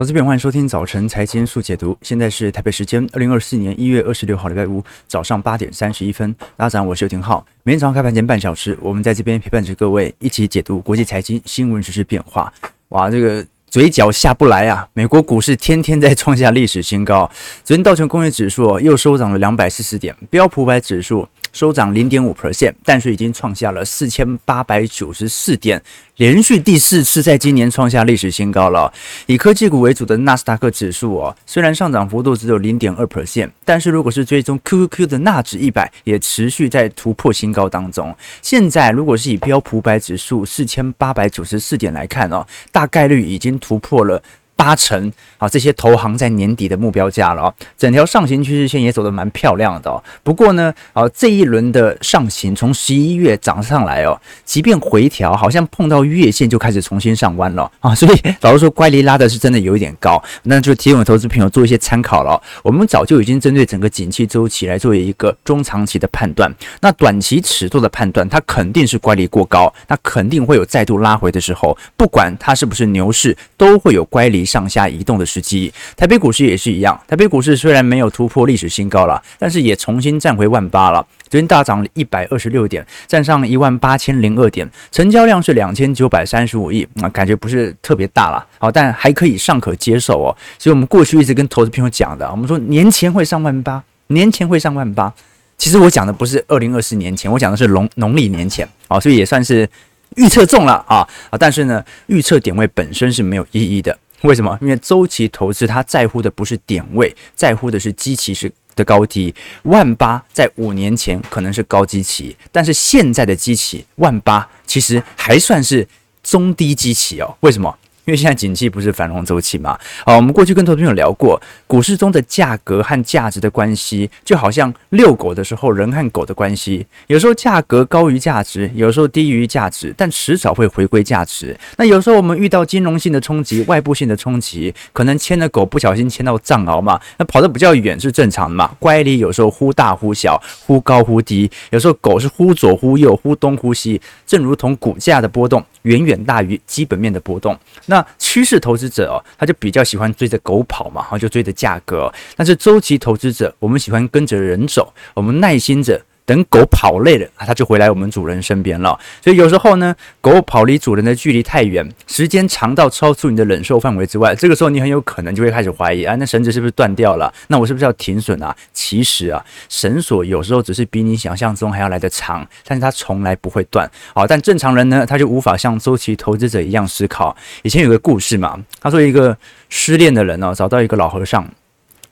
我这边欢迎收听早晨财经速解读。现在是台北时间二零二四年一月二十六号礼拜五早上八点三十一分。大家早上好，我是尤廷浩。每天早上开盘前半小时，我们在这边陪伴着各位一起解读国际财经新闻、时事变化。哇，这个嘴角下不来啊！美国股市天天在创下历史新高。昨天道琼工业指数又收涨了两百四十点，标普百指数。收涨零点五 percent，但是已经创下了四千八百九十四点，连续第四次在今年创下历史新高了。以科技股为主的纳斯达克指数哦，虽然上涨幅度只有零点二 percent，但是如果是追踪 QQQ 的纳指一百，也持续在突破新高当中。现在如果是以标普百指数四千八百九十四点来看哦，大概率已经突破了。八成啊，这些投行在年底的目标价了，整条上行趋势线也走得蛮漂亮的。不过呢，啊，这一轮的上行从十一月涨上来哦，即便回调，好像碰到月线就开始重新上弯了啊。所以 老实说，乖离拉的是真的有一点高，那就提醒投资朋友做一些参考了。我们早就已经针对整个景气周期来做一个中长期的判断，那短期尺度的判断，它肯定是乖离过高，那肯定会有再度拉回的时候，不管它是不是牛市，都会有乖离上下移动的时机，台北股市也是一样。台北股市虽然没有突破历史新高了，但是也重新站回万八了。昨天大涨了一百二十六点，站上一万八千零二点，成交量是两千九百三十五亿啊，感觉不是特别大了，好，但还可以尚可接受哦。所以我们过去一直跟投资朋友讲的，我们说年前会上万八，年前会上万八。其实我讲的不是二零二四年前，我讲的是农农历年前啊，所以也算是。预测中了啊啊！但是呢，预测点位本身是没有意义的。为什么？因为周期投资它在乎的不是点位，在乎的是基期是的高低。万八在五年前可能是高基期，但是现在的基期万八其实还算是中低基期哦。为什么？因为现在景气不是繁荣周期嘛，好，我们过去跟投资朋友聊过，股市中的价格和价值的关系，就好像遛狗的时候人和狗的关系，有时候价格高于价值，有时候低于价值，但迟早会回归价值。那有时候我们遇到金融性的冲击、外部性的冲击，可能牵的狗不小心牵到藏獒嘛，那跑得比较远是正常的嘛。乖离有时候忽大忽小，忽高忽低，有时候狗是忽左忽右，忽东忽西，正如同股价的波动远远大于基本面的波动。那趋势投资者哦，他就比较喜欢追着狗跑嘛，然后就追着价格。但是周期投资者，我们喜欢跟着人走，我们耐心着。等狗跑累了，它就回来我们主人身边了。所以有时候呢，狗跑离主人的距离太远，时间长到超出你的忍受范围之外，这个时候你很有可能就会开始怀疑啊，那绳子是不是断掉了？那我是不是要停损啊？其实啊，绳索有时候只是比你想象中还要来得长，但是它从来不会断。好，但正常人呢，他就无法像周期投资者一样思考。以前有个故事嘛，他说一个失恋的人呢，找到一个老和尚，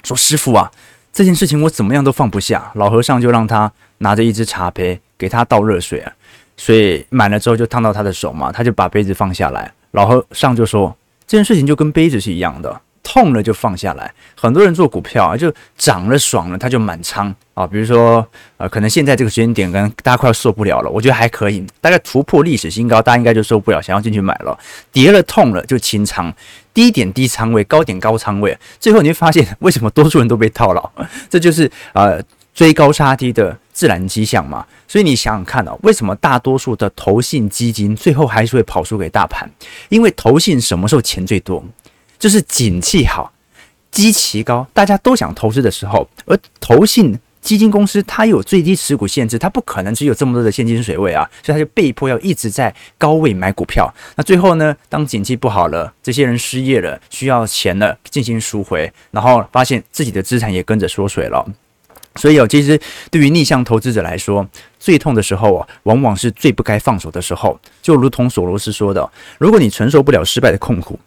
说：“师傅啊。”这件事情我怎么样都放不下，老和尚就让他拿着一只茶杯给他倒热水啊，水满了之后就烫到他的手嘛，他就把杯子放下来，老和尚就说，这件事情就跟杯子是一样的。痛了就放下来，很多人做股票啊，就涨了爽了，他就满仓啊。比如说，呃，可能现在这个时间点，跟大家快要受不了了，我觉得还可以，大概突破历史新高，大家应该就受不了，想要进去买了。跌了痛了就清仓，低点低仓位，高点高仓位，最后你会发现，为什么多数人都被套牢？这就是呃追高杀低的自然迹象嘛。所以你想想看哦，为什么大多数的投信基金最后还是会跑输给大盘？因为投信什么时候钱最多？就是景气好，基期高，大家都想投资的时候，而投信基金公司它有最低持股限制，它不可能只有这么多的现金水位啊，所以它就被迫要一直在高位买股票。那最后呢，当景气不好了，这些人失业了，需要钱了，进行赎回，然后发现自己的资产也跟着缩水了。所以哦，其实对于逆向投资者来说，最痛的时候啊，往往是最不该放手的时候。就如同索罗斯说的，如果你承受不了失败的痛苦。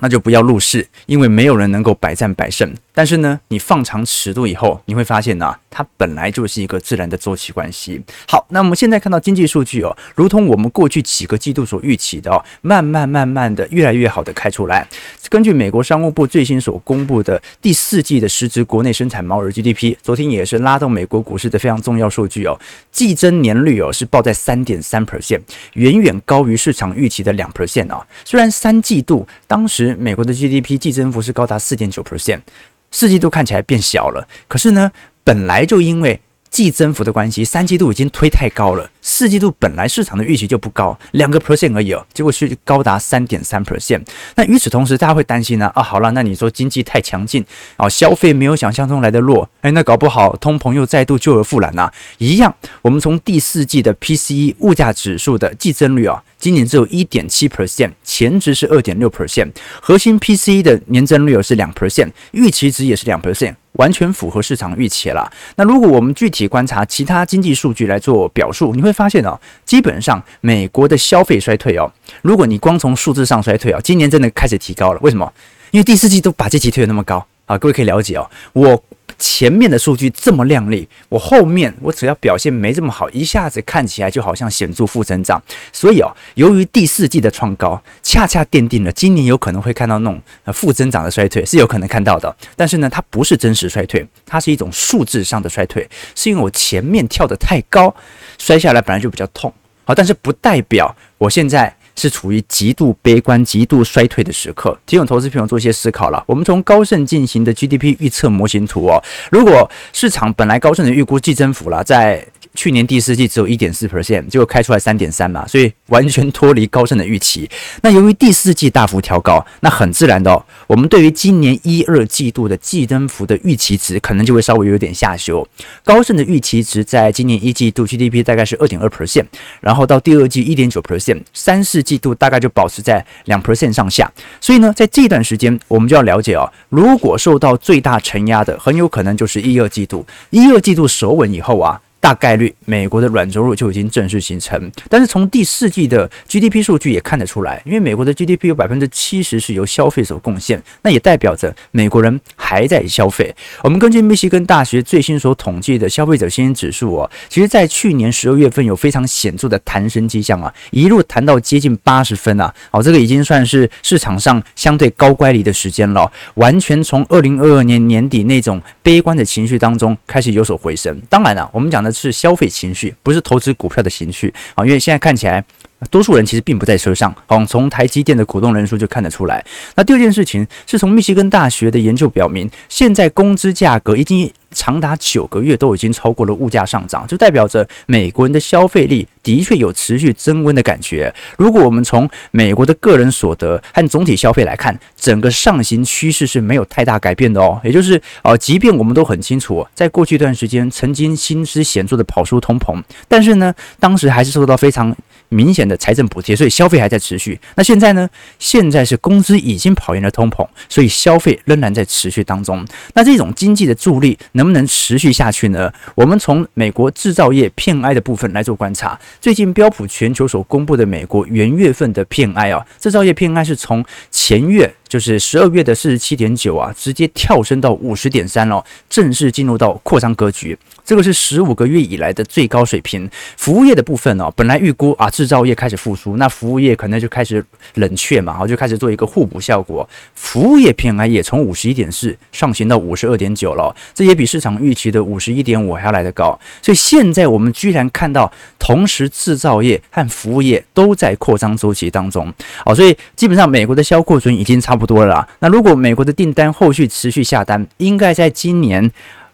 那就不要入市，因为没有人能够百战百胜。但是呢，你放长尺度以后，你会发现呢、它本来就是一个自然的周期关系。好，那我们现在看到经济数据哦，如同我们过去几个季度所预期的哦，慢慢慢慢的越来越好的开出来。根据美国商务部最新所公布的第四季的实质国内生产毛额 GDP，昨天也是拉动美国股市的非常重要数据哦，季增年率哦是报在三点三 percent，远远高于市场预期的两 percent 啊。虽然三季度当时美国的 GDP 季增幅是高达四点九 percent。四季度看起来变小了，可是呢，本来就因为季增幅的关系，三季度已经推太高了。四季度本来市场的预期就不高，两个 percent 而已哦，结果是高达三点三 percent。那与此同时，大家会担心呢？啊，好了，那你说经济太强劲啊，消费没有想象中来的弱，哎，那搞不好通膨又再度救而复燃呐。一样，我们从第四季的 PCE 物价指数的季增率啊，今年只有一点七 percent，前值是二点六 percent，核心 PCE 的年增率是两 percent，预期值也是两 percent。完全符合市场预期了。那如果我们具体观察其他经济数据来做表述，你会发现哦，基本上美国的消费衰退哦，如果你光从数字上衰退哦，今年真的开始提高了。为什么？因为第四季都把这期推的那么高啊，各位可以了解哦，我。前面的数据这么亮丽，我后面我只要表现没这么好，一下子看起来就好像显著负增长。所以哦，由于第四季的创高，恰恰奠定了今年有可能会看到那种呃负增长的衰退，是有可能看到的。但是呢，它不是真实衰退，它是一种数字上的衰退，是因为我前面跳得太高，摔下来本来就比较痛。好，但是不代表我现在。是处于极度悲观、极度衰退的时刻，提醒投资朋友做一些思考了。我们从高盛进行的 GDP 预测模型图哦，如果市场本来高盛的预估季增幅了，在去年第四季只有一点四 percent，结果开出来三点三嘛，所以完全脱离高盛的预期。那由于第四季大幅调高，那很自然的哦，我们对于今年一二季度的季增幅的预期值可能就会稍微有点下修。高盛的预期值在今年一季度 GDP 大概是二点二 percent，然后到第二季一点九 percent，三四季度大概就保持在两 percent 上下。所以呢，在这段时间我们就要了解哦，如果受到最大承压的，很有可能就是一二季度。一二季度守稳以后啊。大概率，美国的软着陆就已经正式形成。但是从第四季的 GDP 数据也看得出来，因为美国的 GDP 有百分之七十是由消费所贡献，那也代表着美国人还在消费。我们根据密西根大学最新所统计的消费者信心指数哦，其实在去年十二月份有非常显著的弹升迹象啊，一路弹到接近八十分啊，哦，这个已经算是市场上相对高乖离的时间了，完全从二零二二年年底那种悲观的情绪当中开始有所回升。当然了，我们讲的。是消费情绪，不是投资股票的情绪啊！因为现在看起来，多数人其实并不在车上。好，从台积电的股东人数就看得出来。那第二件事情是从密西根大学的研究表明，现在工资价格已经长达九个月都已经超过了物价上涨，就代表着美国人的消费力的确有持续增温的感觉。如果我们从美国的个人所得和总体消费来看，整个上行趋势是没有太大改变的哦。也就是，呃，即便我们都很清楚，在过去一段时间曾经薪资显著的跑输通膨，但是呢，当时还是受到非常明显的财政补贴，所以消费还在持续。那现在呢？现在是工资已经跑赢了通膨，所以消费仍然在持续当中。那这种经济的助力能不能持续下去呢？我们从美国制造业偏爱的部分来做观察。最近标普全球所公布的美国元月份的偏爱啊，制造业偏爱是从前月。就是十二月的四十七点九啊，直接跳升到五十点三了，正式进入到扩张格局。这个是十五个月以来的最高水平。服务业的部分哦，本来预估啊，制造业开始复苏，那服务业可能就开始冷却嘛，然后就开始做一个互补效果。服务业 PMI 也从五十一点四上行到五十二点九了，这也比市场预期的五十一点五还要来得高。所以现在我们居然看到，同时制造业和服务业都在扩张周期当中。哦，所以基本上美国的销库存已经差不多了。那如果美国的订单后续持续下单，应该在今年。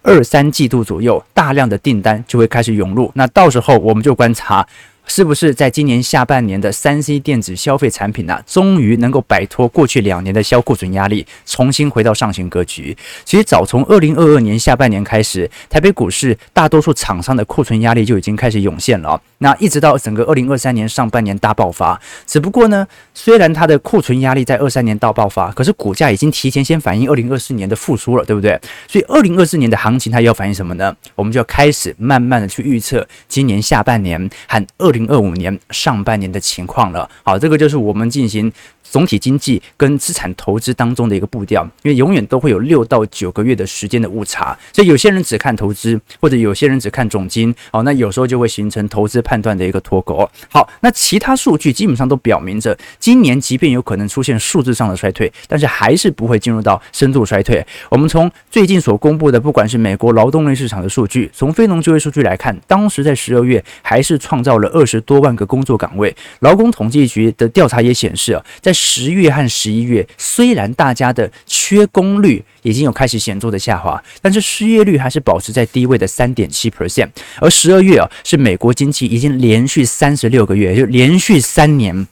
二三季度左右，大量的订单就会开始涌入。那到时候我们就观察。是不是在今年下半年的三 C 电子消费产品呢、终于能够摆脱过去两年的销库存压力，重新回到上行格局？其实早从二零二二年下半年开始，台北股市大多数厂商的库存压力就已经开始涌现了。那一直到整个二零二三年上半年大爆发，只不过呢，虽然它的库存压力在二三年大爆发，可是股价已经提前先反映二零二四年的复苏了，对不对？所以二零二四年的行情它要反映什么呢？我们就要开始慢慢的去预测今年下半年和二。零二五年上半年的情况了，好，这个就是我们进行。总体经济跟资产投资当中的一个步调，因为永远都会有六到九个月的时间的误差，所以有些人只看投资，或者有些人只看总金，哦，那有时候就会形成投资判断的一个脱钩。好，那其他数据基本上都表明着，今年即便有可能出现数字上的衰退，但是还是不会进入到深度衰退。我们从最近所公布的，不管是美国劳动力市场的数据，从非农就业数据来看，当时在十二月还是创造了二十多万个工作岗位。劳工统计局的调查也显示啊，在十月和十一月，虽然大家的缺工率已经有开始显著的下滑，但是失业率还是保持在低位的三点七 percent。而十二月啊，是美国经济已经连续三十六个月，就连续三年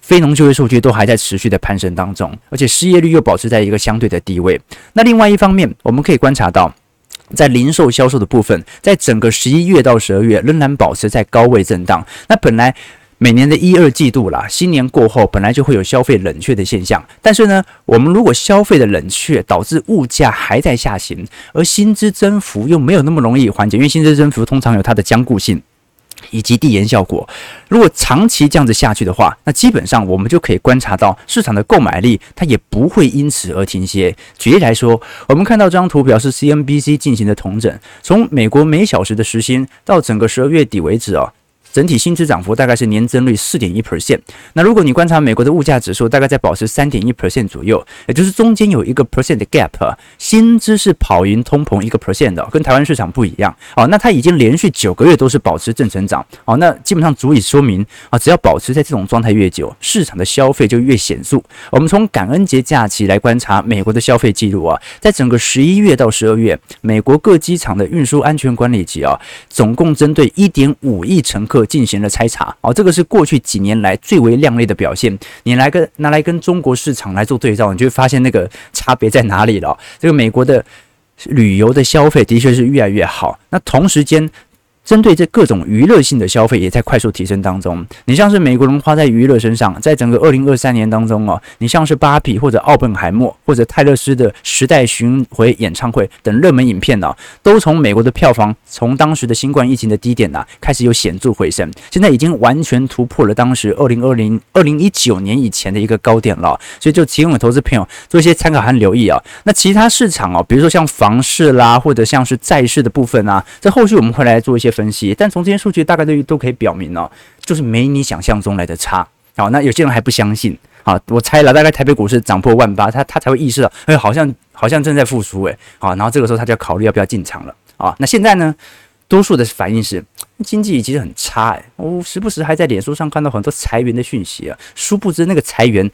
非农就业数据都还在持续的攀升当中，而且失业率又保持在一个相对的低位。那另外一方面，我们可以观察到，在零售销售的部分，在整个十一月到十二月仍然保持在高位震荡。那本来。每年的一二季度啦，新年过后本来就会有消费冷却的现象，但是呢，我们如果消费的冷却导致物价还在下行，而薪资增幅又没有那么容易缓解，因为薪资增幅通常有它的僵固性以及递延效果。如果长期这样子下去的话，那基本上我们就可以观察到市场的购买力它也不会因此而停歇。举例来说，我们看到这张图表是 CNBC 进行的统整，从美国每小时的时薪到整个十二月底为止哦。整体薪资涨幅大概是年增率四点一 percent。那如果你观察美国的物价指数，大概在保持三点一 percent 左右，也就是中间有一个 percent 的 gap，薪资是跑赢通膨一个 percent 的，跟台湾市场不一样。哦，那它已经连续九个月都是保持正成长。哦，那基本上足以说明啊，只要保持在这种状态越久，市场的消费就越显著。我们从感恩节假期来观察美国的消费记录啊，在整个十一月到十二月，美国各机场的运输安全管理局啊，总共针对一点五亿乘客。进行了筛查，哦，这个是过去几年来最为亮丽的表现。你来跟拿来跟中国市场来做对照，你就会发现那个差别在哪里了。这个美国的旅游的消费的确是越来越好，那同时间。针对这各种娱乐性的消费也在快速提升当中。你像是美国人花在娱乐身上，在整个二零二三年当中哦，你像是芭比或者奥本海默或者泰勒斯的时代巡回演唱会等热门影片呢，都从美国的票房从当时的新冠疫情的低点呐开始有显著回升，现在已经完全突破了当时二零二零二零一九年以前的一个高点了。所以就提供给投资朋友做一些参考和留意啊。那其他市场哦，比如说像房市啦，或者像是债市的部分啊，在后续我们会来做一些。分析，但从这些数据大概都都可以表明哦，就是没你想象中来的差。好，那有些人还不相信。好，我猜了，大概台北股市涨破万八，他他才会意识到，哎，好像好像正在复苏，哎，好，然后这个时候他就要考虑要不要进场了。啊，那现在呢，多数的反应是经济其实很差，哎，我时不时还在脸书上看到很多裁员的讯息啊，殊不知那个裁员，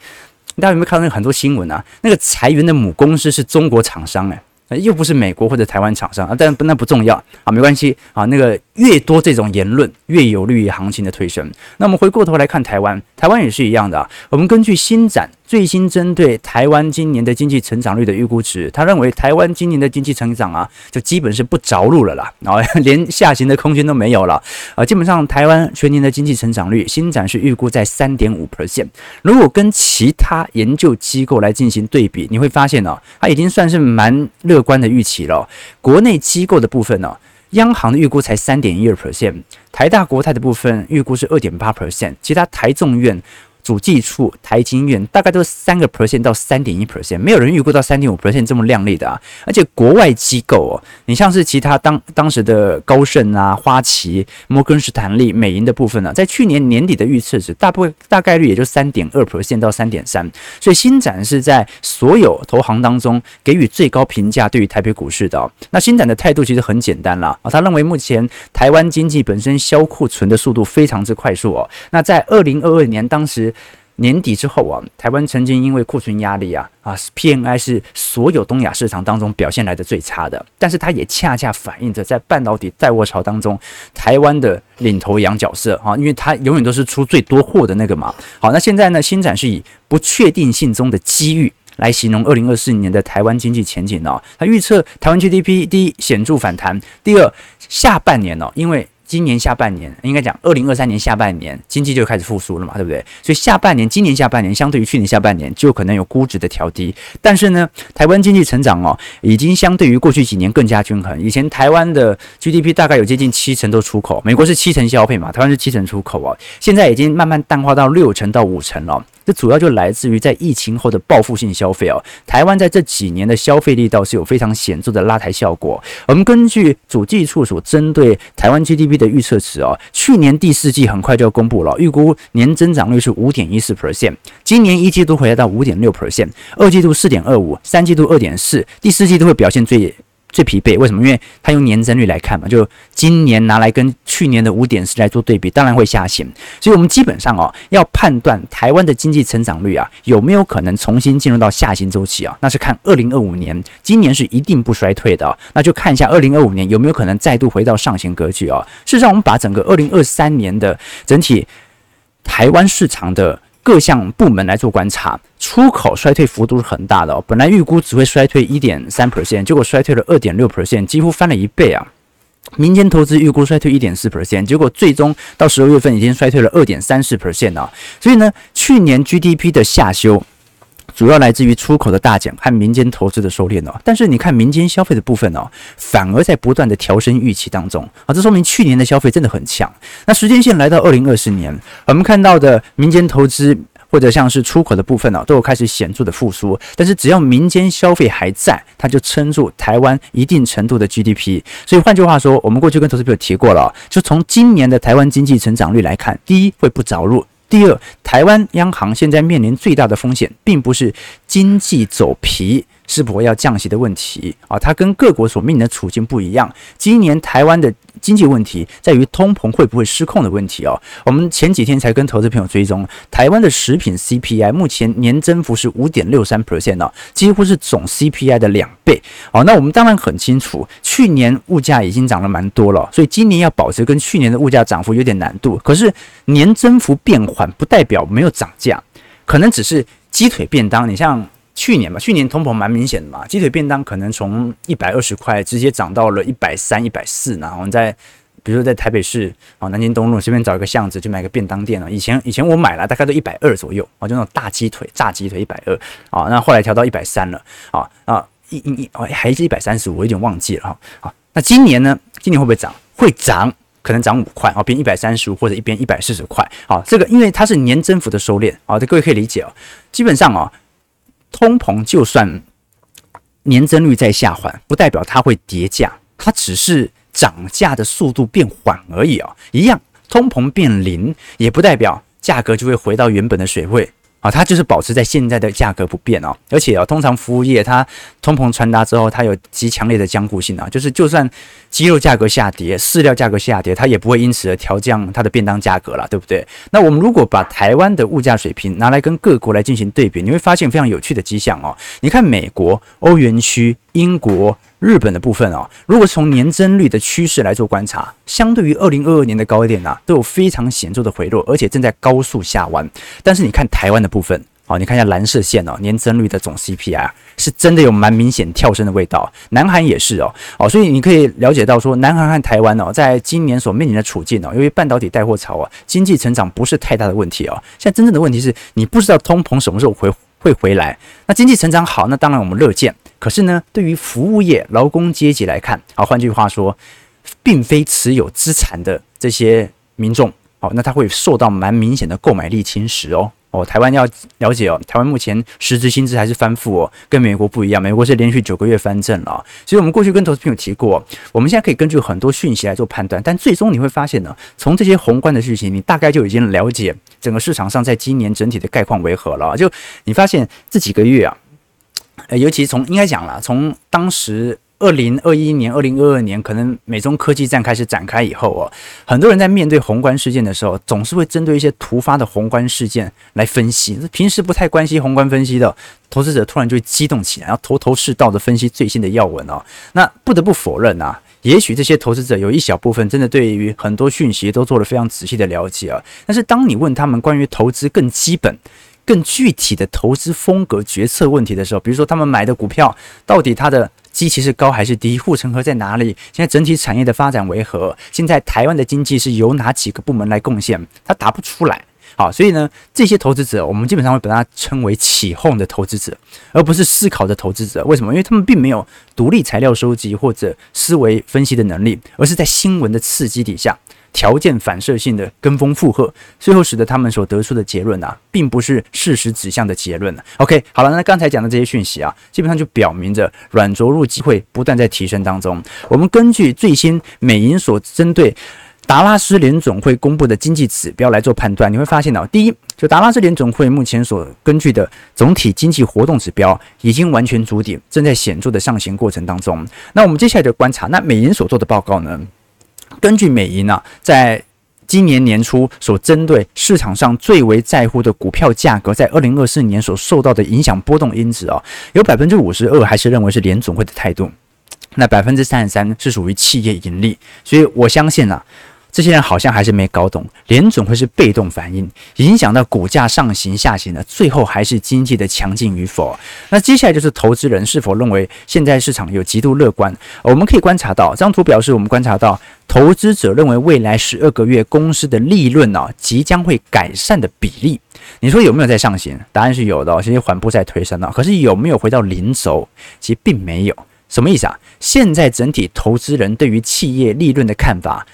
大家有没有看到那很多新闻啊？那个裁员的母公司是中国厂商，哎。又不是美国或者台湾厂商啊，但那不重要啊，没关系啊。那个越多这种言论，越有利于行情的推升。那我们回过头来看台湾，台湾也是一样的啊。我们根据新展最新针对台湾今年的经济成长率的预估值，他认为台湾今年的经济成长啊，就基本是不着陆了啦，然后 连下行的空间都没有了啊。基本上台湾全年的经济成长率，新展是预估在三点五 percent。如果跟其他研究机构来进行对比，你会发现呢，它已经算是蛮乐。观的预期了，国内机构的部分呢，央行的预估才三点一二 percent，台大国泰的部分预估是二点八 percent，其他台众院。主计处、台经院大概都是三个 percent 到三点一 percent，没有人预估到三点五 percent 这么亮丽的啊！而且国外机构哦，你像是其他当当时的高盛啊、花旗、摩根士丹利、美银的部分呢、啊，在去年年底的预测值，大部分大概率也就三点二 percent 到三点三，所以新展是在所有投行当中给予最高评价对于台北股市的、哦。那新展的态度其实很简单啦啊，他认为目前台湾经济本身销库存的速度非常之快速哦。那在二零二二年当时。年底之后啊，台湾曾经因为库存压力啊啊，PMI 是所有东亚市场当中表现来的最差的，但是它也恰恰反映着在半导体带货潮当中，台湾的领头羊角色啊，因为它永远都是出最多货的那个嘛。好，那现在呢，新展是以不确定性中的机遇来形容二零二四年的台湾经济前景哦。它预测台湾 GDP 第一显著反弹，第二下半年哦，因为今年下半年应该讲，二零二三年下半年经济就开始复苏了嘛，对不对？所以下半年，今年下半年相对于去年下半年，就可能有估值的调低。但是呢，台湾经济成长哦，已经相对于过去几年更加均衡。以前台湾的 GDP 大概有接近七成都出口，美国是七成消费嘛，台湾是七成出口哦。现在已经慢慢淡化到六成到五成了。这主要就来自于在疫情后的报复性消费哦。台湾在这几年的消费力道是有非常显著的拉抬效果。我们根据主计处所针对台湾 GDP 的预测值哦，去年第四季很快就要公布了，预估年增长率是五点一四 percent，今年一季度回来到五点六 percent，二季度四点二五，三季度二点四，第四季度会表现最最疲惫，为什么？因为它用年增率来看嘛，就今年拿来跟去年的五点四来做对比，当然会下行。所以，我们基本上哦，要判断台湾的经济成长率啊有没有可能重新进入到下行周期啊，那是看二零二五年，今年是一定不衰退的，那就看一下二零二五年有没有可能再度回到上行格局啊。事实上，我们把整个二零二三年的整体台湾市场的。各项部门来做观察，出口衰退幅度是很大的哦。本来预估只会衰退一点三 percent，结果衰退了二点六 percent，几乎翻了一倍啊。民间投资预估衰退一点四 percent，结果最终到十二月份已经衰退了二点三四 percent 啊。所以呢，去年 GDP 的下修。主要来自于出口的大奖和民间投资的收敛哦，但是你看民间消费的部分哦，反而在不断的调升预期当中啊，这说明去年的消费真的很强。那时间线来到二零二四年，我们看到的民间投资或者像是出口的部分呢，都有开始显著的复苏。但是只要民间消费还在，它就撑住台湾一定程度的 GDP。所以换句话说，我们过去跟投资朋友提过了，就从今年的台湾经济成长率来看，第一会不着陆。第二，台湾央行现在面临最大的风险，并不是经济走皮。是否要降息的问题啊？它跟各国所面临的处境不一样。今年台湾的经济问题在于通膨会不会失控的问题哦。我们前几天才跟投资朋友追踪台湾的食品 CPI，目前年增幅是五点六三 percent 哦，几乎是总 CPI 的两倍哦。那我们当然很清楚，去年物价已经涨了蛮多了，所以今年要保持跟去年的物价涨幅有点难度。可是年增幅变缓不代表没有涨价，可能只是鸡腿便当。你像。去年吧，去年通膨蛮明显的嘛，鸡腿便当可能从一百二十块直接涨到了一百三、一百四呢。我们在，比如说在台北市啊，南京东路随便找一个巷子就买个便当店了。以前以前我买了大概都一百二左右啊，就那种大鸡腿、炸鸡腿一百二啊，那后来调到一百三了啊啊一一一哦还是一百三十五，我有点忘记了哈。好，那今年呢？今年会不会涨？会涨，可能涨五块啊，变一百三十五或者一边一百四十块。好，这个因为它是年增幅的收敛啊，这各位可以理解哦。基本上啊。通膨就算年增率在下滑，不代表它会跌价，它只是涨价的速度变缓而已啊。一样，通膨变零，也不代表价格就会回到原本的水位。啊，它就是保持在现在的价格不变哦，而且啊，通常服务业它通膨传达之后，它有极强烈的坚固性啊，就是就算鸡肉价格下跌，饲料价格下跌，它也不会因此而调降它的便当价格了，对不对？那我们如果把台湾的物价水平拿来跟各国来进行对比，你会发现非常有趣的迹象哦。你看美国、欧元区、英国。日本的部分哦，如果从年增率的趋势来做观察，相对于二零二二年的高一点啊，都有非常显著的回落，而且正在高速下弯。但是你看台湾的部分哦，你看一下蓝色线哦，年增率的总 CPI 是真的有蛮明显跳升的味道。南韩也是哦哦，所以你可以了解到说，南韩和台湾哦，在今年所面临的处境哦，由于半导体带货潮啊，经济成长不是太大的问题哦。现在真正的问题是你不知道通膨什么时候回会回来。那经济成长好，那当然我们乐见。可是呢，对于服务业劳工阶级来看，啊，换句话说，并非持有资产的这些民众，哦，那他会受到蛮明显的购买力侵蚀哦。哦，台湾要了解哦，台湾目前实质薪资还是翻负哦，跟美国不一样，美国是连续九个月翻正了。所以我们过去跟投资朋友提过，我们现在可以根据很多讯息来做判断，但最终你会发现呢，从这些宏观的讯息，你大概就已经了解整个市场上在今年整体的概况为何了。就你发现这几个月啊。呃，尤其从应该讲了，从当时二零二一年、二零二二年，可能美中科技战开始展开以后哦，很多人在面对宏观事件的时候，总是会针对一些突发的宏观事件来分析。平时不太关心宏观分析的投资者，突然就会激动起来，然后头头是道的分析最新的要闻哦。那不得不否认啊，也许这些投资者有一小部分真的对于很多讯息都做了非常仔细的了解啊。但是当你问他们关于投资更基本，更具体的投资风格决策问题的时候，比如说他们买的股票到底它的基期是高还是低，护城河在哪里？现在整体产业的发展为何？现在台湾的经济是由哪几个部门来贡献？他答不出来。好，所以呢，这些投资者我们基本上会把它称为起哄的投资者，而不是思考的投资者。为什么？因为他们并没有独立材料收集或者思维分析的能力，而是在新闻的刺激底下。条件反射性的跟风附和，最后使得他们所得出的结论啊，并不是事实指向的结论。OK，好了，那刚才讲的这些讯息啊，基本上就表明着软着陆机会不断在提升当中。我们根据最新美银所针对达拉斯联总会公布的经济指标来做判断，你会发现呢，第一，就达拉斯联总会目前所根据的总体经济活动指标已经完全筑底，正在显著的上行过程当中。那我们接下来就观察，那美银所做的报告呢？根据美银啊，在今年年初所针对市场上最为在乎的股票价格，在二零二四年所受到的影响波动因子啊，有百分之五十二还是认为是联总会的态度，那百分之三十三是属于企业盈利，所以我相信啊。这些人好像还是没搞懂，联准会是被动反应，影响到股价上行下行的，最后还是经济的强劲与否。那接下来就是投资人是否认为现在市场有极度乐观。我们可以观察到，这张图表示我们观察到，投资者认为未来十二个月公司的利润啊即将会改善的比例。你说有没有在上行？答案是有的，其实缓步在推升了。可是有没有回到零轴？其实并没有。什么意思啊？现在整体投资人对于企业利润的看法。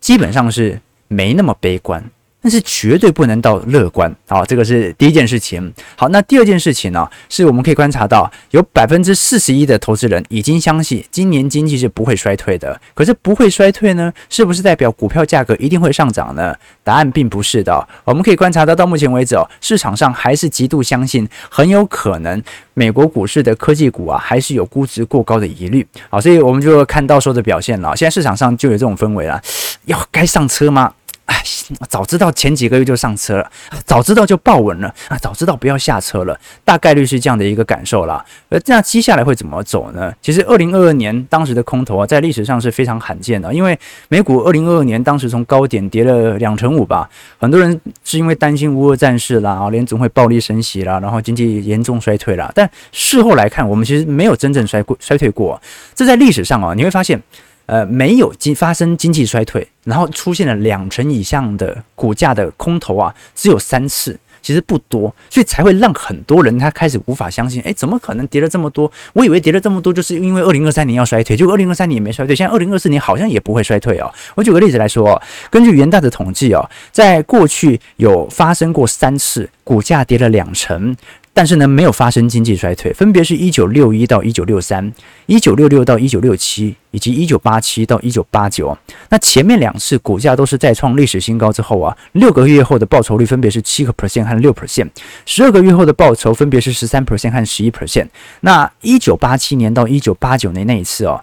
基本上是没那么悲观，但是绝对不能到乐观。好，这个是第一件事情。好，那第二件事情呢，是我们可以观察到，有百分之四十一的投资人已经相信今年经济是不会衰退的。可是不会衰退呢，是不是代表股票价格一定会上涨呢？答案并不是的。我们可以观察到，到目前为止哦，市场上还是极度相信，很有可能美国股市的科技股啊，还是有估值过高的疑虑。好，所以我们就看到时候的表现了。现在市场上就有这种氛围了。要该上车吗？哎，早知道前几个月就上车了，早知道就抱稳了啊，早知道不要下车了，大概率是这样的一个感受啦。而这样接下来会怎么走呢？其实，二零二二年当时的空头啊，在历史上是非常罕见的，因为美股二零二二年当时从高点跌了两成五吧，很多人是因为担心乌俄战事啦，啊，联总会暴力升息啦，然后经济严重衰退啦。但事后来看，我们其实没有真正衰过衰退过，这在历史上啊，你会发现。呃，没有经发生经济衰退，然后出现了两成以上的股价的空头啊，只有三次，其实不多，所以才会让很多人他开始无法相信，诶，怎么可能跌了这么多？我以为跌了这么多，就是因为二零二三年要衰退，就二零二三年也没衰退，现在二零二四年好像也不会衰退哦。我举个例子来说，根据元大的统计哦，在过去有发生过三次股价跌了两成。但是呢，没有发生经济衰退，分别是一九六一到一九六三、一九六六到一九六七，以及一九八七到一九八九。那前面两次股价都是再创历史新高之后啊，六个月后的报酬率分别是七个 percent 和六 percent，十二个月后的报酬分别是十三 percent 和十一 percent。那一九八七年到一九八九年那一次哦，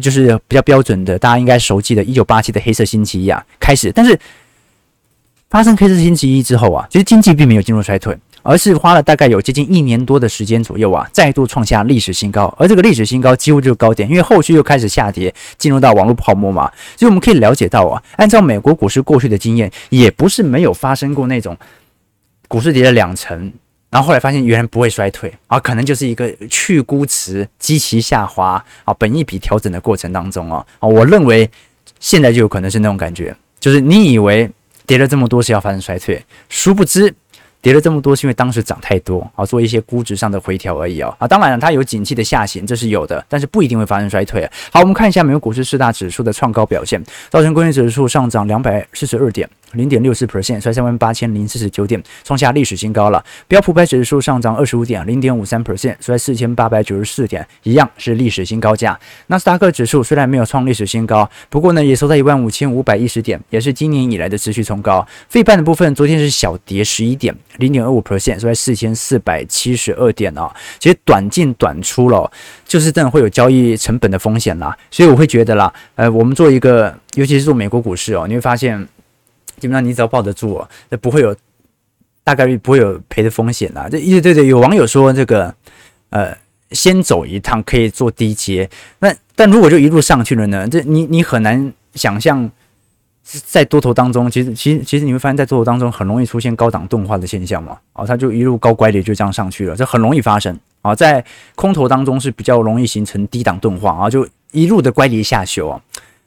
就是比较标准的，大家应该熟记的，一九八七的黑色星期一啊开始。但是发生黑色星期一之后啊，其实经济并没有进入衰退。而是花了大概有接近一年多的时间左右啊，再度创下历史新高。而这个历史新高几乎就是高点，因为后续又开始下跌，进入到网络泡沫嘛。所以我们可以了解到啊，按照美国股市过去的经验，也不是没有发生过那种股市跌了两成，然后后来发现原来不会衰退啊，可能就是一个去估值、基期下滑啊、本一比调整的过程当中啊。啊，我认为现在就有可能是那种感觉，就是你以为跌了这么多是要发生衰退，殊不知。跌了这么多，是因为当时涨太多啊，做一些估值上的回调而已啊。啊，当然了，它有景气的下行，这是有的，但是不一定会发生衰退。好，我们看一下美国股市四大指数的创高表现，道琼工业指数上涨两百四十二点。零点六四 percent，率三万八千零四十九点，创下历史新高了。标普百指数上涨二十五点，零点五三 percent，率四千八百九十四点，一样是历史新高价。纳斯达克指数虽然没有创历史新高，不过呢，也收在一万五千五百一十点，也是今年以来的持续冲高。费半的部分，昨天是小跌十一点，零点二五 percent，率四千四百七十二点啊。其实短进短出了，就是真的会有交易成本的风险啦。所以我会觉得啦，呃，我们做一个，尤其是做美国股市哦，你会发现。基本上你只要抱得住哦，这不会有大概率不会有赔的风险啦。这对对对，有网友说这个呃，先走一趟可以做低阶，那但如果就一路上去了呢？这你你很难想象在多头当中，其实其实其实你会发现在多头当中很容易出现高档钝化的现象嘛。哦，它就一路高乖离就这样上去了，这很容易发生啊。在空头当中是比较容易形成低档钝化啊，就一路的乖离下修啊。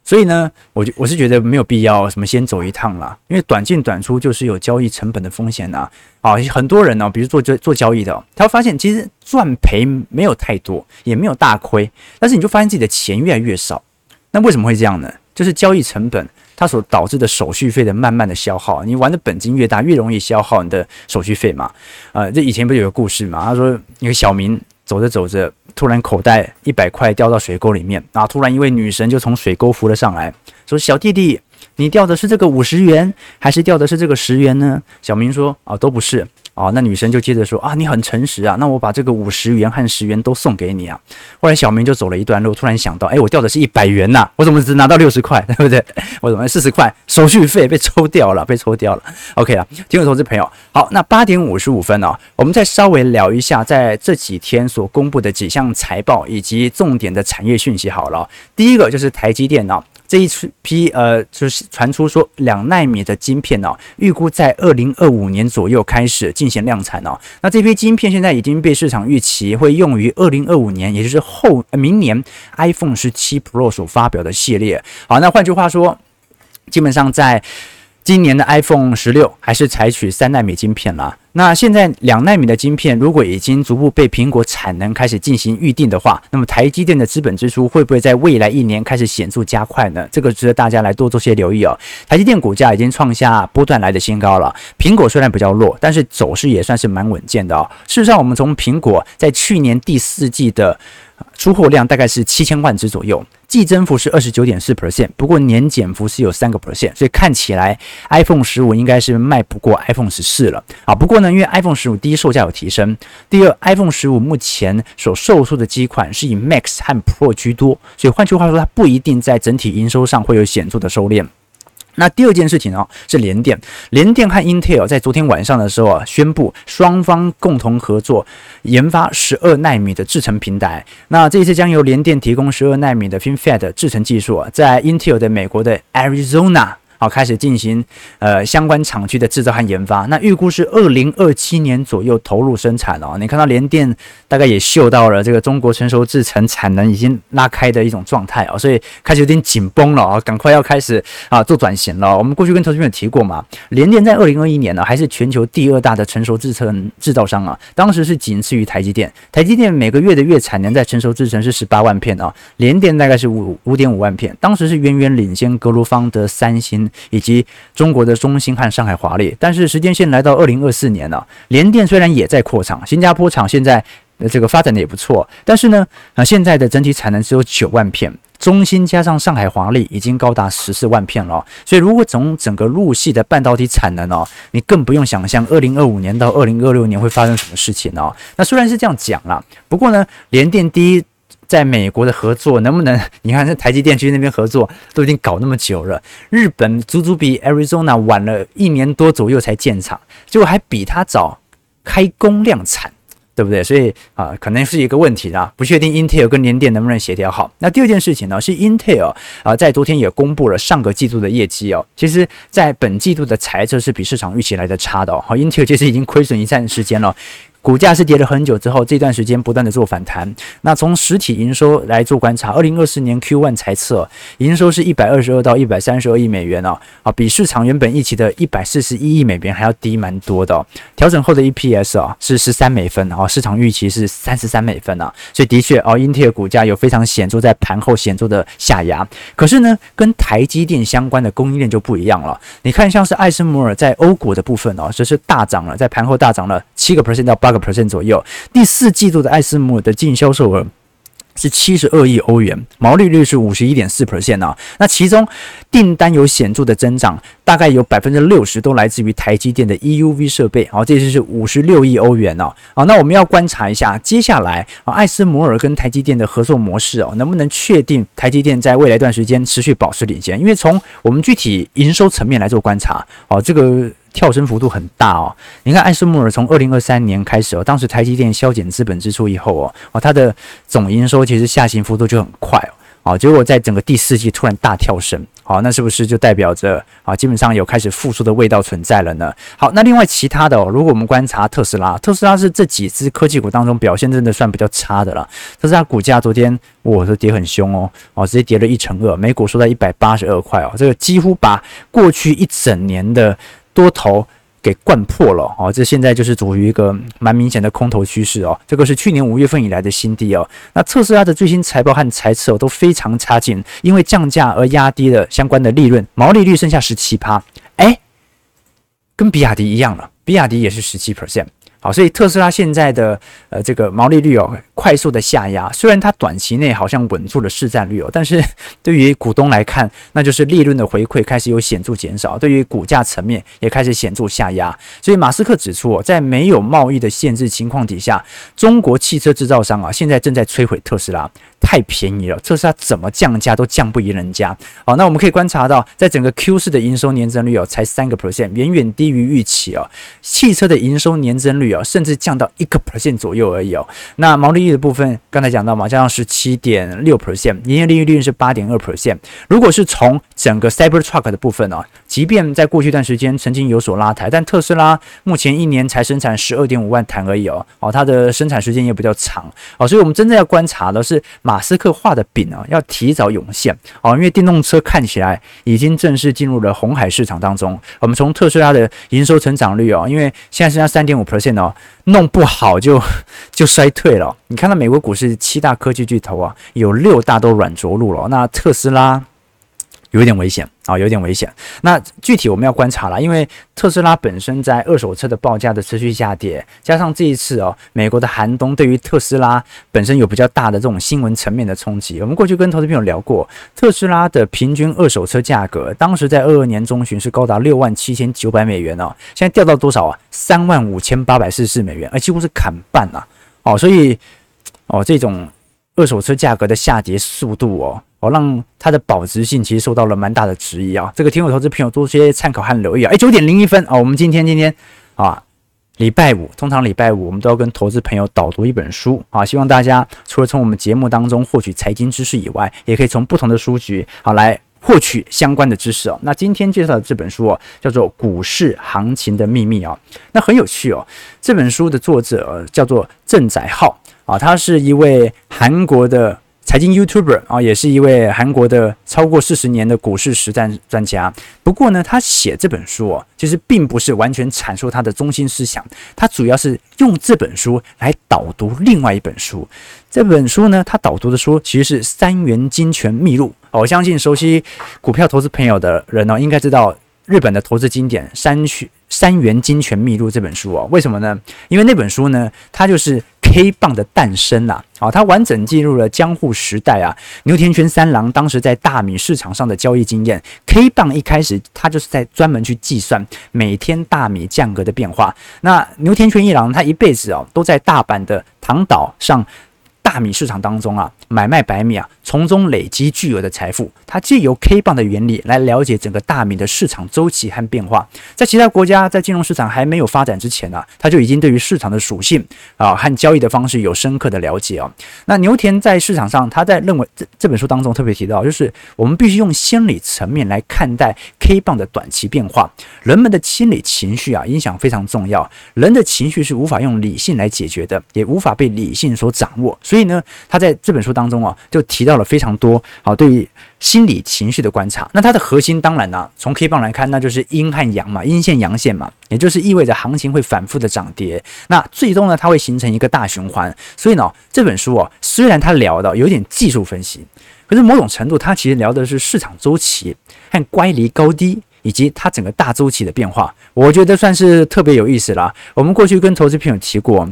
所以呢，我就我是觉得没有必要什么先走一趟啦，因为短进短出就是有交易成本的风险呐。啊，很多人呢，比如做做做交易的，他会发现其实赚赔没有太多，也没有大亏，但是你就发现自己的钱越来越少。那为什么会这样呢？就是交易成本它所导致的手续费的慢慢的消耗。你玩的本金越大，越容易消耗你的手续费嘛。呃，这以前不是有个故事嘛？他说一个小明。走着走着，突然口袋一百块掉到水沟里面，啊突然一位女神就从水沟浮了上来，说：“小弟弟，你掉的是这个五十元，还是掉的是这个十元呢？”小明说：“啊，都不是。”哦，那女生就接着说：“啊，你很诚实啊，那我把这个五十元和十元都送给你啊。”后来小明就走了一段路，突然想到：“哎，我掉的是一百元呐，我怎么只拿到六十块，对不对？我怎么四十块手续费被抽掉了，被抽掉了？”OK 了，听众投资朋友，好，那八点五十五分哦，我们再稍微聊一下在这几天所公布的几项财报以及重点的产业讯息。好了，第一个就是台积电哦。这一批呃，就是传出说两纳米的晶片哦，预估在二零二五年左右开始进行量产哦。那这批晶片现在已经被市场预期会用于二零二五年，也就是后明年 iPhone 十七 Pro 所发表的系列。好，那换句话说，基本上在。今年的 iPhone 十六还是采取三纳米晶片了。那现在两纳米的晶片如果已经逐步被苹果产能开始进行预定的话，那么台积电的资本支出会不会在未来一年开始显著加快呢？这个值得大家来多做些留意哦。台积电股价已经创下波段来的新高了。苹果虽然比较弱，但是走势也算是蛮稳健的哦。事实上，我们从苹果在去年第四季的出货量大概是七千万只左右，季增幅是二十九点四 percent，不过年减幅是有三个 percent，所以看起来 iPhone 十五应该是卖不过 iPhone 十四了啊。不过呢，因为 iPhone 十五第一售价有提升，第二 iPhone 十五目前所售出的机款是以 Max 和 Pro 居多，所以换句话说，它不一定在整体营收上会有显著的收敛。那第二件事情哦，是联电，联电和 Intel 在昨天晚上的时候啊，宣布双方共同合作研发十二纳米的制程平台。那这一次将由联电提供十二纳米的 FinFET 制程技术啊，在 Intel 的美国的 Arizona。好，开始进行呃相关厂区的制造和研发。那预估是二零二七年左右投入生产哦。你看到联电大概也嗅到了这个中国成熟制程产能已经拉开的一种状态哦，所以开始有点紧绷了啊，赶快要开始啊做转型了。我们过去跟投资朋友提过嘛，联电在二零二一年呢还是全球第二大的成熟制程制造商啊，当时是仅次于台积电。台积电每个月的月产能在成熟制程是十八万片啊，联电大概是五五点五万片，当时是远远领先格罗方德、三星。以及中国的中芯和上海华力，但是时间线来到二零二四年了，联电虽然也在扩厂，新加坡厂现在的这个发展的也不错，但是呢，啊现在的整体产能只有九万片，中芯加上上海华力已经高达十四万片了，所以如果从整个陆系的半导体产能哦，你更不用想象二零二五年到二零二六年会发生什么事情哦。那虽然是这样讲啦，不过呢，联电第一。在美国的合作能不能？你看，这台积电去那边合作都已经搞那么久了，日本足足比 Arizona 晚了一年多左右才建厂，结果还比他早开工量产，对不对？所以啊，可能是一个问题啦，不确定 Intel 跟联电能不能协调好。那第二件事情呢，是 Intel 啊，在昨天也公布了上个季度的业绩哦，其实在本季度的财测是比市场预期来的差的哦。，Intel 其实已经亏损一段时间了。股价是跌了很久之后，这段时间不断的做反弹。那从实体营收来做观察，二零二四年 Q1 财测营收是一百二十二到一百三十二亿美元哦，啊，比市场原本预期的一百四十一亿美元还要低蛮多的哦。调整后的 EPS 啊是十三美分，啊，市场预期是三十三美分啊，所以的确哦，英特尔股价有非常显著在盘后显著的下压。可是呢，跟台积电相关的供应链就不一样了。你看，像是艾森摩尔在欧股的部分哦，这是大涨了，在盘后大涨了七个 percent 到八个。Percent 左右，第四季度的艾斯摩尔的净销售额是七十二亿欧元，毛利率是五十一点四 percent 啊。那其中订单有显著的增长，大概有百分之六十都来自于台积电的 EUV 设备，好，这就是五十六亿欧元哦。好，那我们要观察一下接下来啊，艾斯摩尔跟台积电的合作模式哦，能不能确定台积电在未来一段时间持续保持领先？因为从我们具体营收层面来做观察，哦，这个。跳升幅度很大哦，你看艾斯摩尔从二零二三年开始哦，当时台积电削减资本支出以后哦，哦，它的总营收其实下行幅度就很快哦，结果在整个第四季突然大跳升，好，那是不是就代表着啊，基本上有开始复苏的味道存在了呢？好，那另外其他的哦，如果我们观察特斯拉，特斯拉是这几只科技股当中表现真的算比较差的了，特斯拉股价昨天我都跌很凶哦，哦，直接跌了一成二，每股收在一百八十二块哦，这个几乎把过去一整年的。多头给灌破了哦，这现在就是处于一个蛮明显的空头趋势哦。这个是去年五月份以来的新低哦。那特斯拉的最新财报和财测都非常差劲，因为降价而压低了相关的利润，毛利率剩下十七趴，哎，跟比亚迪一样了，比亚迪也是十七 percent。好，所以特斯拉现在的呃这个毛利率哦快速的下压，虽然它短期内好像稳住了市占率哦，但是 对于股东来看，那就是利润的回馈开始有显著减少，对于股价层面也开始显著下压。所以马斯克指出哦，在没有贸易的限制情况底下，中国汽车制造商啊现在正在摧毁特斯拉。太便宜了，特斯拉怎么降价都降不赢人家。好，那我们可以观察到，在整个 Q 四的营收年增率哦，才三个 percent，远远低于预期哦。汽车的营收年增率哦，甚至降到一个 percent 左右而已哦。那毛利率的部分，刚才讲到嘛，加上十七点六 percent，营业利润率是八点二 percent。如果是从整个 Cybertruck 的部分哦，即便在过去一段时间曾经有所拉抬，但特斯拉目前一年才生产十二点五万台而已哦。哦，它的生产时间也比较长哦，所以我们真正要观察的是马。斯克画的饼啊，要提早涌现哦，因为电动车看起来已经正式进入了红海市场当中。我们从特斯拉的营收成长率哦，因为现在剩下三点五 percent 哦，弄不好就 就衰退了。你看到美国股市七大科技巨头啊，有六大都软着陆了，那特斯拉。有点危险啊，有点危险。那具体我们要观察了，因为特斯拉本身在二手车的报价的持续下跌，加上这一次哦，美国的寒冬对于特斯拉本身有比较大的这种新闻层面的冲击。我们过去跟投资朋友聊过，特斯拉的平均二手车价格，当时在二二年中旬是高达六万七千九百美元哦，现在掉到多少啊？三万五千八百四十四美元，而几乎是砍半啊！哦，所以哦，这种二手车价格的下跌速度哦。哦，让它的保值性其实受到了蛮大的质疑啊！这个听我投资朋友多些参考和留意啊！哎，九点零一分啊，我们今天今天啊，礼拜五，通常礼拜五我们都要跟投资朋友导读一本书啊，希望大家除了从我们节目当中获取财经知识以外，也可以从不同的书籍好来获取相关的知识哦。那今天介绍的这本书哦，叫做《股市行情的秘密》啊，那很有趣哦。这本书的作者叫做郑载浩啊，他是一位韩国的。财经 YouTuber 啊，也是一位韩国的超过四十年的股市实战专家。不过呢，他写这本书哦，其实并不是完全阐述他的中心思想，他主要是用这本书来导读另外一本书。这本书呢，他导读的书其实是《三元金权秘录》。我相信熟悉股票投资朋友的人呢，应该知道日本的投资经典《三三元金权秘录》这本书哦。为什么呢？因为那本书呢，它就是 K 棒的诞生啊。好，它完整记录了江户时代啊，牛田泉三郎当时在大米市场上的交易经验。K 棒一开始，他就是在专门去计算每天大米价格的变化。那牛田泉一郎他一辈子哦，都在大阪的唐岛上。大米市场当中啊，买卖白米啊，从中累积巨额的财富。他借由 K 棒的原理来了解整个大米的市场周期和变化。在其他国家在金融市场还没有发展之前呢、啊，他就已经对于市场的属性啊和交易的方式有深刻的了解哦。那牛田在市场上，他在认为这这本书当中特别提到，就是我们必须用心理层面来看待 K 棒的短期变化。人们的心理情绪啊，影响非常重要。人的情绪是无法用理性来解决的，也无法被理性所掌握。所以所以呢，他在这本书当中啊，就提到了非常多好对于心理情绪的观察。那它的核心当然呢、从 K 棒来看，那就是阴和阳嘛，阴线阳线嘛，也就是意味着行情会反复的涨跌。那最终呢，它会形成一个大循环。所以呢，这本书啊，虽然它聊的有点技术分析，可是某种程度它其实聊的是市场周期和乖离高低以及它整个大周期的变化。我觉得算是特别有意思了。我们过去跟投资朋友提过。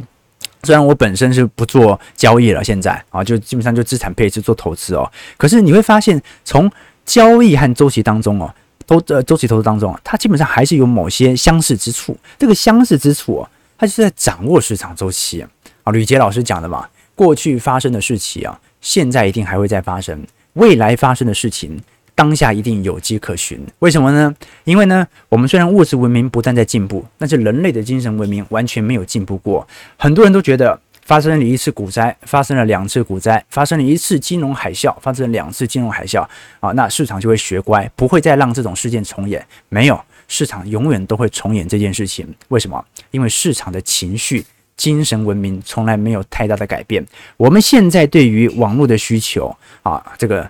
虽然我本身是不做交易了，现在啊，就基本上就资产配置做投资哦。可是你会发现，从交易和周期当中哦，都呃周期投资当中啊，它基本上还是有某些相似之处。这个相似之处哦，它就是在掌握市场周期啊。吕杰老师讲的嘛，过去发生的事情啊，现在一定还会再发生，未来发生的事情。当下一定有迹可循，为什么呢？因为呢，我们虽然物质文明不断在进步，但是人类的精神文明完全没有进步过。很多人都觉得发生了一次股灾，发生了两次股灾，发生了一次金融海啸，发生了两次金融海啸啊，那市场就会学乖，不会再让这种事件重演。没有，市场永远都会重演这件事情。为什么？因为市场的情绪、精神文明从来没有太大的改变。我们现在对于网络的需求啊，这个。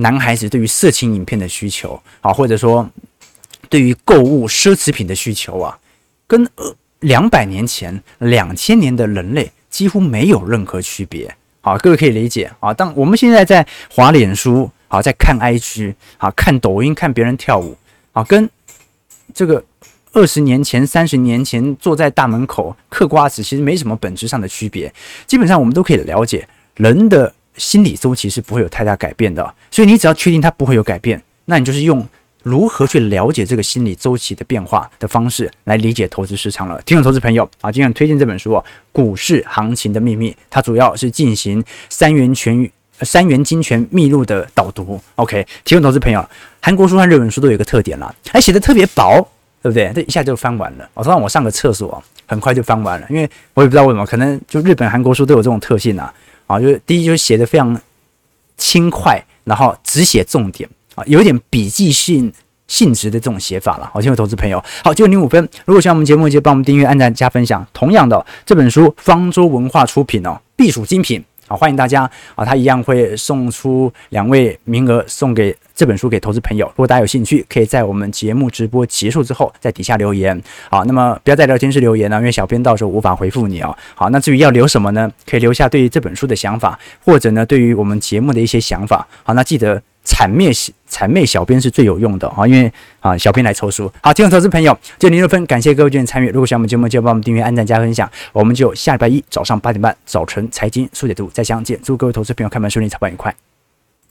男孩子对于色情影片的需求啊，或者说对于购物奢侈品的需求啊，跟两百年前、两千年的人类几乎没有任何区别。好，各位可以理解啊。当我们现在在滑脸书啊，在看 IG 啊，看抖音，看别人跳舞啊，跟这个二十年前、三十年前坐在大门口嗑瓜子，其实没什么本质上的区别。基本上我们都可以了解，人的心理周期是不会有太大改变的。所以你只要确定它不会有改变，那你就是用如何去了解这个心理周期的变化的方式来理解投资市场了。听众投资朋友啊，今天推荐这本书，《股市行情的秘密》，它主要是进行三元全。三元精选秘录的导读，OK，提问投资朋友，韩国书和日本书都有一个特点啦，还写的特别薄，对不对？这一下就翻完了。我说让我上个厕所，很快就翻完了，因为我也不知道为什么，可能就日本、韩国书都有这种特性啊。啊，就是第一就是写的非常轻快，然后只写重点啊，有一点笔记性性质的这种写法了。好，提问投资朋友，好，就零五分。如果喜欢我们节目，记得帮我们订阅、按赞、加分享。同样的，这本书方舟文化出品哦，必属精品。好，欢迎大家啊！他一样会送出两位名额，送给这本书给投资朋友。如果大家有兴趣，可以在我们节目直播结束之后，在底下留言。好，那么不要在聊天室留言了，因为小编到时候无法回复你哦。好，那至于要留什么呢？可以留下对于这本书的想法，或者呢，对于我们节目的一些想法。好，那记得。谄媚谄媚小编是最有用的啊，因为啊，小编来抽书。好，听众投资朋友，就零六分，感谢各位的参与。如果喜欢我们节目，就帮我们订阅、按赞、加分享。我们就下礼拜一早上八点半，早晨财经速解读再相见。祝各位投资朋友开门顺利，财报愉快。